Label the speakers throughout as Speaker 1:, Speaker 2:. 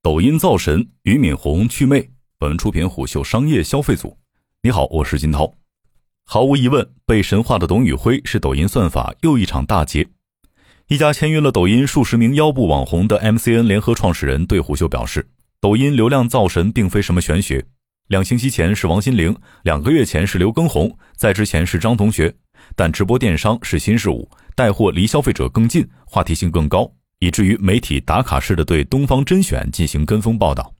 Speaker 1: 抖音造神，俞敏洪祛魅。本文出品虎嗅商业消费组。你好，我是金涛。毫无疑问，被神化的董宇辉是抖音算法又一场大劫。一家签约了抖音数十名腰部网红的 MCN 联合创始人对虎嗅表示，抖音流量造神并非什么玄学。两星期前是王心凌，两个月前是刘畊宏，在之前是张同学。但直播电商是新事物，带货离消费者更近，话题性更高。以至于媒体打卡式的对东方甄选进行跟风报道。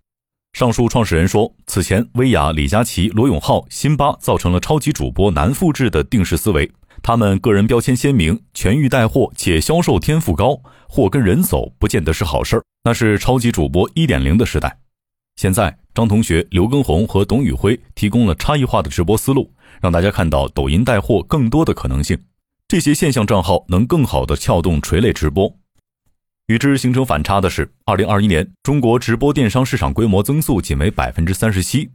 Speaker 1: 上述创始人说，此前薇娅、李佳琦、罗永浩、辛巴造成了超级主播难复制的定式思维，他们个人标签鲜明，全域带货且销售天赋高，货跟人走不见得是好事儿。那是超级主播一点零的时代。现在，张同学、刘畊宏和董宇辉提供了差异化的直播思路，让大家看到抖音带货更多的可能性。这些现象账号能更好的撬动垂类直播。与之形成反差的是，二零二一年中国直播电商市场规模增速仅为百分之三十七，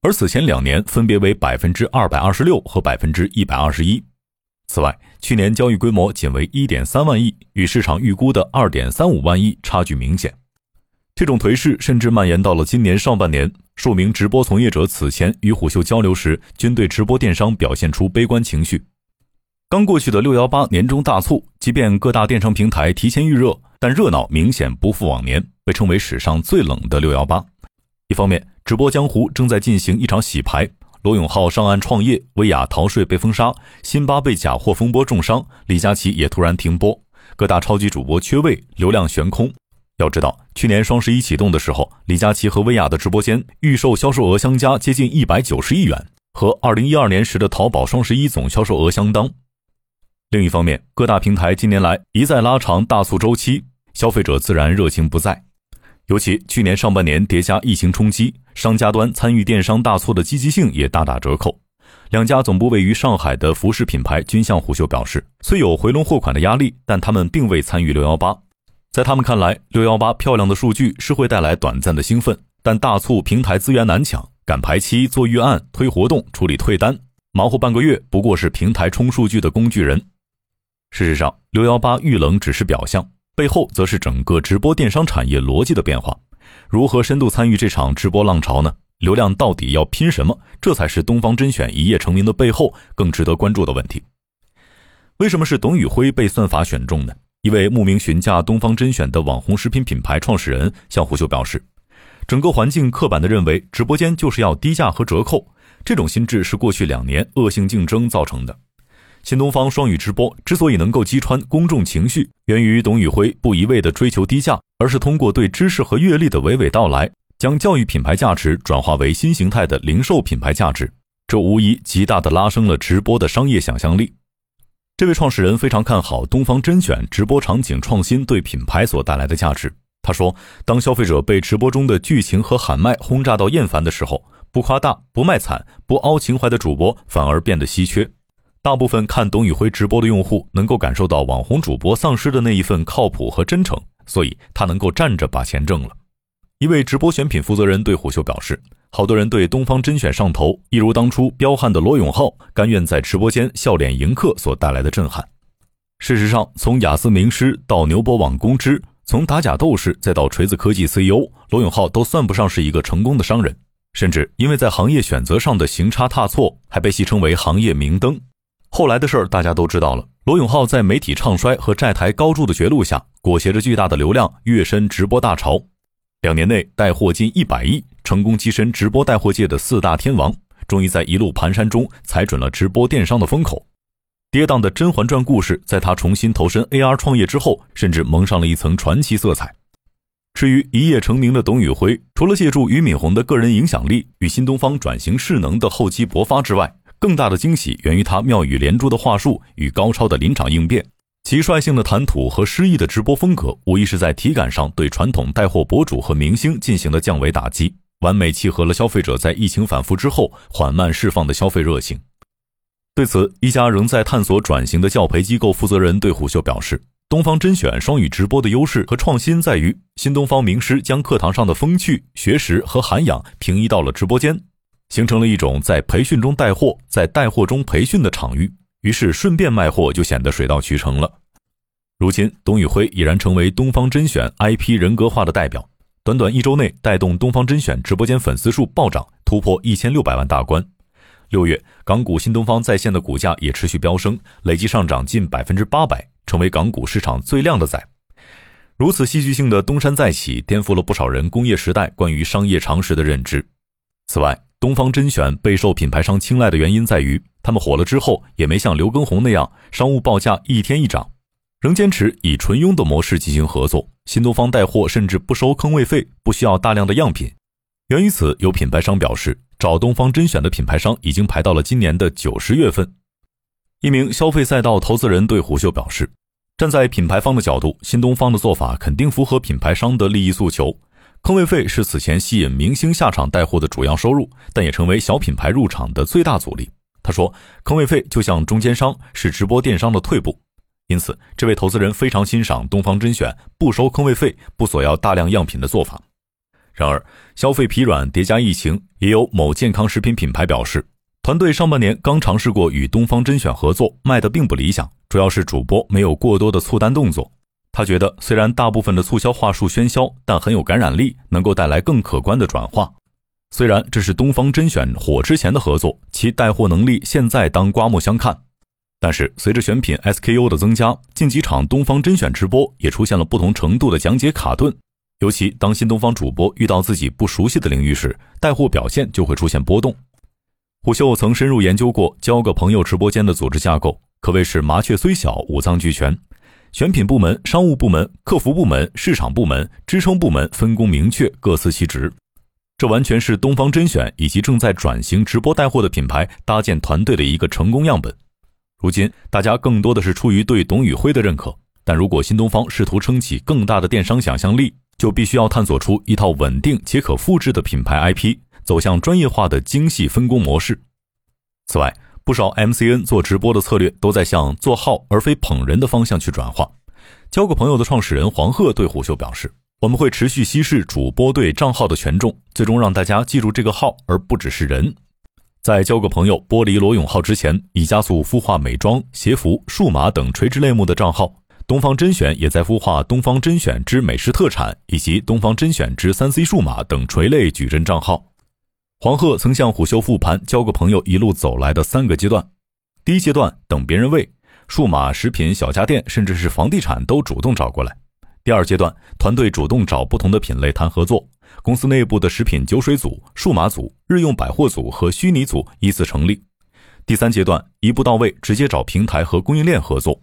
Speaker 1: 而此前两年分别为百分之二百二十六和百分之一百二十一。此外，去年交易规模仅为一点三万亿，与市场预估的二点三五万亿差距明显。这种颓势甚至蔓延到了今年上半年。数名直播从业者此前与虎嗅交流时，均对直播电商表现出悲观情绪。刚过去的六幺八年中大促，即便各大电商平台提前预热，但热闹明显不复往年，被称为史上最冷的六幺八。一方面，直播江湖正在进行一场洗牌，罗永浩上岸创业，薇娅逃税被封杀，辛巴被假货风波重伤，李佳琦也突然停播，各大超级主播缺位，流量悬空。要知道，去年双十一启动的时候，李佳琦和薇娅的直播间预售销售额相加接近一百九十亿元，和二零一二年时的淘宝双十一总销售额相当。另一方面，各大平台近年来一再拉长大促周期，消费者自然热情不在。尤其去年上半年叠加疫情冲击，商家端参与电商大促的积极性也大打折扣。两家总部位于上海的服饰品牌均向虎嗅表示，虽有回笼货款的压力，但他们并未参与六幺八。在他们看来，六幺八漂亮的数据是会带来短暂的兴奋，但大促平台资源难抢，赶排期、做预案、推活动、处理退单，忙活半个月不过是平台冲数据的工具人。事实上，六幺八遇冷只是表象，背后则是整个直播电商产业逻辑的变化。如何深度参与这场直播浪潮呢？流量到底要拼什么？这才是东方甄选一夜成名的背后更值得关注的问题。为什么是董宇辉被算法选中呢？一位慕名询价东方甄选的网红食品品牌创始人向胡秀表示，整个环境刻板的认为直播间就是要低价和折扣，这种心智是过去两年恶性竞争造成的。新东方双语直播之所以能够击穿公众情绪，源于董宇辉不一味地追求低价，而是通过对知识和阅历的娓娓道来，将教育品牌价值转化为新形态的零售品牌价值。这无疑极大地拉升了直播的商业想象力。这位创始人非常看好东方甄选直播场景创新对品牌所带来的价值。他说：“当消费者被直播中的剧情和喊麦轰炸到厌烦的时候，不夸大、不卖惨、不凹情怀的主播反而变得稀缺。”大部分看董宇辉直播的用户能够感受到网红主播丧失的那一份靠谱和真诚，所以他能够站着把钱挣了。一位直播选品负责人对虎嗅表示：“好多人对东方甄选上头，一如当初彪悍的罗永浩甘愿在直播间笑脸迎客所带来的震撼。事实上，从雅思名师到牛博网公知，从打假斗士再到锤子科技 CEO，罗永浩都算不上是一个成功的商人，甚至因为在行业选择上的行差踏错，还被戏称为行业明灯。”后来的事儿大家都知道了。罗永浩在媒体唱衰和债台高筑的绝路下，裹挟着巨大的流量跃身直播大潮，两年内带货近一百亿，成功跻身直播带货界的四大天王。终于在一路蹒跚中踩准了直播电商的风口。跌宕的《甄嬛传》故事，在他重新投身 AR 创业之后，甚至蒙上了一层传奇色彩。至于一夜成名的董宇辉，除了借助俞敏洪的个人影响力与新东方转型势能的厚积薄发之外，更大的惊喜源于他妙语连珠的话术与高超的临场应变，其率性的谈吐和诗意的直播风格，无疑是在体感上对传统带货博主和明星进行了降维打击，完美契合了消费者在疫情反复之后缓慢释放的消费热情。对此，一家仍在探索转型的教培机构负责人对虎嗅表示：“东方甄选双语直播的优势和创新在于，新东方名师将课堂上的风趣、学识和涵养平移到了直播间。”形成了一种在培训中带货，在带货中培训的场域，于是顺便卖货就显得水到渠成了。如今，董宇辉已然成为东方甄选 IP 人格化的代表，短短一周内带动东方甄选直播间粉丝数暴涨，突破一千六百万大关。六月，港股新东方在线的股价也持续飙升，累计上涨近百分之八百，成为港股市场最靓的仔。如此戏剧性的东山再起，颠覆了不少人工业时代关于商业常识的认知。此外，东方甄选备受品牌商青睐的原因在于，他们火了之后也没像刘畊宏那样商务报价一天一涨，仍坚持以纯佣的模式进行合作。新东方带货甚至不收坑位费，不需要大量的样品。源于此，有品牌商表示，找东方甄选的品牌商已经排到了今年的九十月份。一名消费赛道投资人对虎嗅表示，站在品牌方的角度，新东方的做法肯定符合品牌商的利益诉求。坑位费是此前吸引明星下场带货的主要收入，但也成为小品牌入场的最大阻力。他说：“坑位费就像中间商，是直播电商的退步。”因此，这位投资人非常欣赏东方甄选不收坑位费、不索要大量样品的做法。然而，消费疲软叠加疫情，也有某健康食品品牌表示，团队上半年刚尝试过与东方甄选合作，卖的并不理想，主要是主播没有过多的促单动作。他觉得，虽然大部分的促销话术喧嚣，但很有感染力，能够带来更可观的转化。虽然这是东方甄选火之前的合作，其带货能力现在当刮目相看。但是，随着选品 SKU 的增加，近几场东方甄选直播也出现了不同程度的讲解卡顿。尤其当新东方主播遇到自己不熟悉的领域时，带货表现就会出现波动。虎嗅曾深入研究过交个朋友直播间的组织架构，可谓是麻雀虽小，五脏俱全。选品部门、商务部门、客服部门、市场部门、支撑部门分工明确，各司其职。这完全是东方甄选以及正在转型直播带货的品牌搭建团队的一个成功样本。如今，大家更多的是出于对董宇辉的认可，但如果新东方试图撑起更大的电商想象力，就必须要探索出一套稳定且可复制的品牌 IP，走向专业化的精细分工模式。此外，不少 MCN 做直播的策略都在向做号而非捧人的方向去转化。交个朋友的创始人黄鹤对虎嗅表示：“我们会持续稀释主播对账号的权重，最终让大家记住这个号，而不只是人。”在交个朋友剥离罗永浩之前，已加速孵化美妆、鞋服、数码等垂直类目的账号。东方甄选也在孵化东方甄选之美食特产以及东方甄选之三 C 数码等垂类矩阵账号。黄鹤曾向虎嗅复盘交个朋友一路走来的三个阶段：第一阶段等别人喂，数码食品、小家电，甚至是房地产都主动找过来；第二阶段，团队主动找不同的品类谈合作，公司内部的食品酒水组、数码组、日用百货组和虚拟组依次成立；第三阶段，一步到位，直接找平台和供应链合作。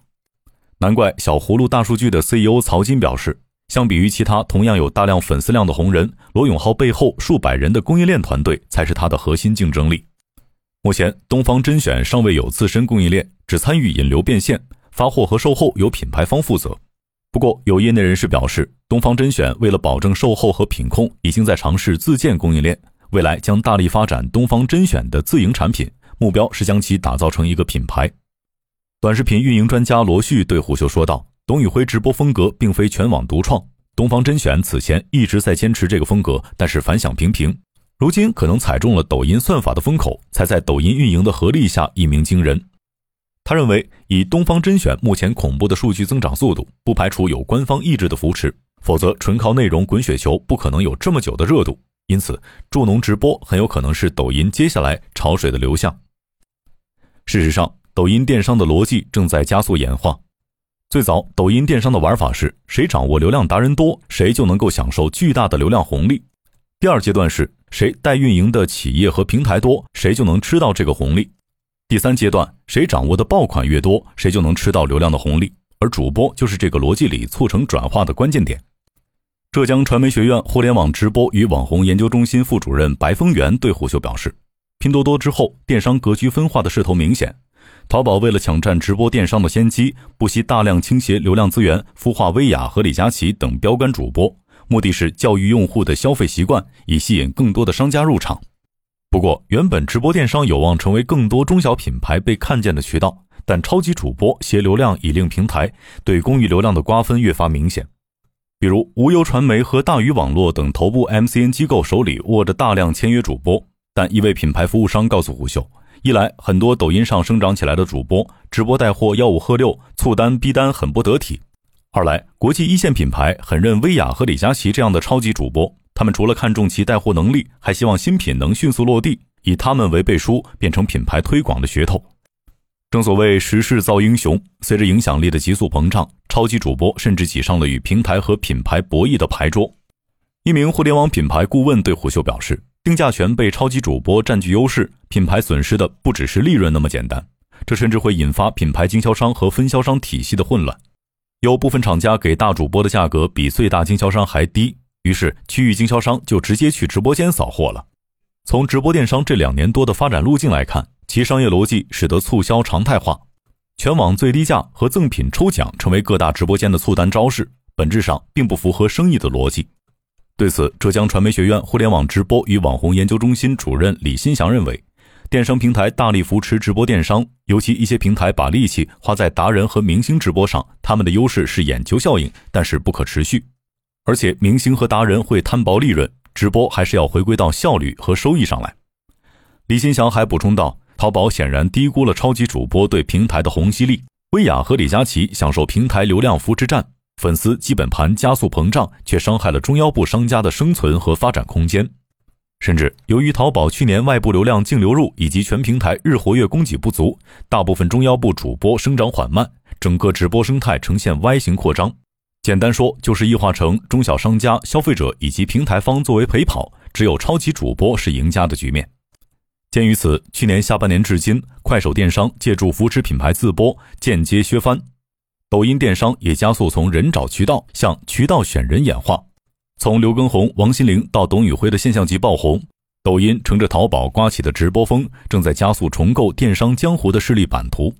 Speaker 1: 难怪小葫芦大数据的 CEO 曹金表示。相比于其他同样有大量粉丝量的红人，罗永浩背后数百人的供应链团队才是他的核心竞争力。目前，东方甄选尚未有自身供应链，只参与引流变现，发货和售后由品牌方负责。不过，有业内人士表示，东方甄选为了保证售后和品控，已经在尝试自建供应链，未来将大力发展东方甄选的自营产品，目标是将其打造成一个品牌。短视频运营专家罗旭对虎嗅说道。董宇辉直播风格并非全网独创，东方甄选此前一直在坚持这个风格，但是反响平平。如今可能踩中了抖音算法的风口，才在抖音运营的合力下一鸣惊人。他认为，以东方甄选目前恐怖的数据增长速度，不排除有官方意志的扶持，否则纯靠内容滚雪球不可能有这么久的热度。因此，助农直播很有可能是抖音接下来潮水的流向。事实上，抖音电商的逻辑正在加速演化。最早，抖音电商的玩法是谁掌握流量达人多，谁就能够享受巨大的流量红利。第二阶段是谁代运营的企业和平台多，谁就能吃到这个红利。第三阶段，谁掌握的爆款越多，谁就能吃到流量的红利。而主播就是这个逻辑里促成转化的关键点。浙江传媒学院互联网直播与网红研究中心副主任白峰源对虎嗅表示，拼多多之后，电商格局分化的势头明显。淘宝为了抢占直播电商的先机，不惜大量倾斜流量资源，孵化薇娅和李佳琦等标杆主播，目的是教育用户的消费习惯，以吸引更多的商家入场。不过，原本直播电商有望成为更多中小品牌被看见的渠道，但超级主播携流量以令平台，对公域流量的瓜分越发明显。比如，无忧传媒和大鱼网络等头部 MCN 机构手里握着大量签约主播，但一位品牌服务商告诉胡秀。一来，很多抖音上生长起来的主播直播带货吆五喝六、促单逼单很不得体；二来，国际一线品牌很认薇娅和李佳琦这样的超级主播，他们除了看重其带货能力，还希望新品能迅速落地，以他们为背书，变成品牌推广的噱头。正所谓时势造英雄，随着影响力的急速膨胀，超级主播甚至挤上了与平台和品牌博弈的牌桌。一名互联网品牌顾问对虎嗅表示，定价权被超级主播占据优势，品牌损失的不只是利润那么简单，这甚至会引发品牌经销商和分销商体系的混乱。有部分厂家给大主播的价格比最大经销商还低，于是区域经销商就直接去直播间扫货了。从直播电商这两年多的发展路径来看，其商业逻辑使得促销常态化，全网最低价和赠品抽奖成为各大直播间的促单招式，本质上并不符合生意的逻辑。对此，浙江传媒学院互联网直播与网红研究中心主任李新祥认为。电商平台大力扶持直播电商，尤其一些平台把力气花在达人和明星直播上，他们的优势是眼球效应，但是不可持续。而且明星和达人会摊薄利润，直播还是要回归到效率和收益上来。李新祥还补充道：“淘宝显然低估了超级主播对平台的虹吸力。薇娅和李佳琦享受平台流量扶持战，粉丝基本盘加速膨胀，却伤害了中腰部商家的生存和发展空间。”甚至由于淘宝去年外部流量净流入以及全平台日活跃供给不足，大部分中腰部主播生长缓慢，整个直播生态呈现 Y 型扩张。简单说，就是异化成中小商家、消费者以及平台方作为陪跑，只有超级主播是赢家的局面。鉴于此，去年下半年至今，快手电商借助扶持品牌自播，间接削藩；抖音电商也加速从人找渠道向渠道选人演化。从刘畊宏、王心凌到董宇辉的现象级爆红，抖音乘着淘宝刮起的直播风，正在加速重构电商江湖的势力版图。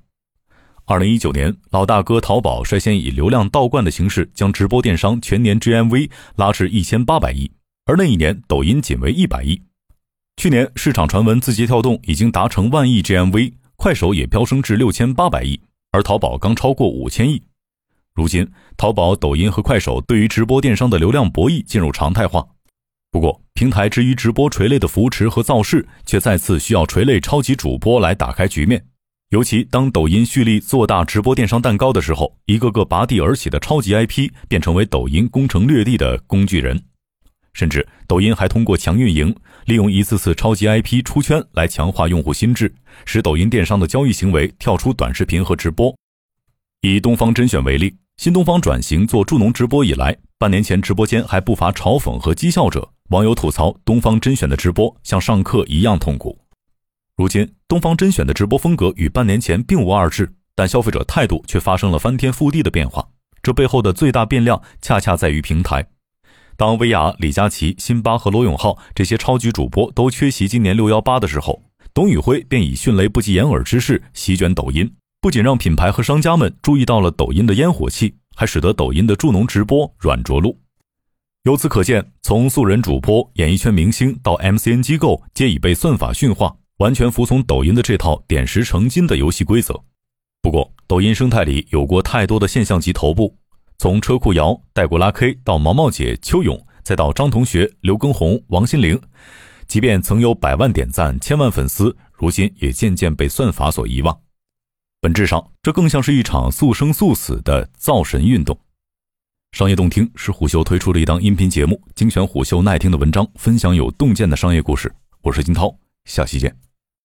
Speaker 1: 二零一九年，老大哥淘宝率先以流量倒灌的形式，将直播电商全年 GMV 拉至一千八百亿，而那一年抖音仅为一百亿。去年市场传闻字节跳动已经达成万亿 GMV，快手也飙升至六千八百亿，而淘宝刚超过五千亿。如今，淘宝、抖音和快手对于直播电商的流量博弈进入常态化。不过，平台之于直播垂类的扶持和造势，却再次需要垂类超级主播来打开局面。尤其当抖音蓄力做大直播电商蛋糕的时候，一个个拔地而起的超级 IP 便成为抖音攻城略地的工具人。甚至，抖音还通过强运营，利用一次次超级 IP 出圈来强化用户心智，使抖音电商的交易行为跳出短视频和直播。以东方甄选为例。新东方转型做助农直播以来，半年前直播间还不乏嘲讽和讥笑者。网友吐槽东方甄选的直播像上课一样痛苦。如今，东方甄选的直播风格与半年前并无二致，但消费者态度却发生了翻天覆地的变化。这背后的最大变量恰恰在于平台。当薇娅、李佳琦、辛巴和罗永浩这些超级主播都缺席今年六幺八的时候，董宇辉便以迅雷不及掩耳之势席卷抖音。不仅让品牌和商家们注意到了抖音的烟火气，还使得抖音的助农直播软着陆。由此可见，从素人主播、演艺圈明星到 MCN 机构，皆已被算法驯化，完全服从抖音的这套点石成金的游戏规则。不过，抖音生态里有过太多的现象级头部，从车库瑶、带过拉 K 到毛毛姐、邱勇，再到张同学、刘畊宏、王心凌，即便曾有百万点赞、千万粉丝，如今也渐渐被算法所遗忘。本质上，这更像是一场速生速死的造神运动。商业洞听是虎嗅推出的一档音频节目，精选虎嗅耐听的文章，分享有洞见的商业故事。我是金涛，下期见。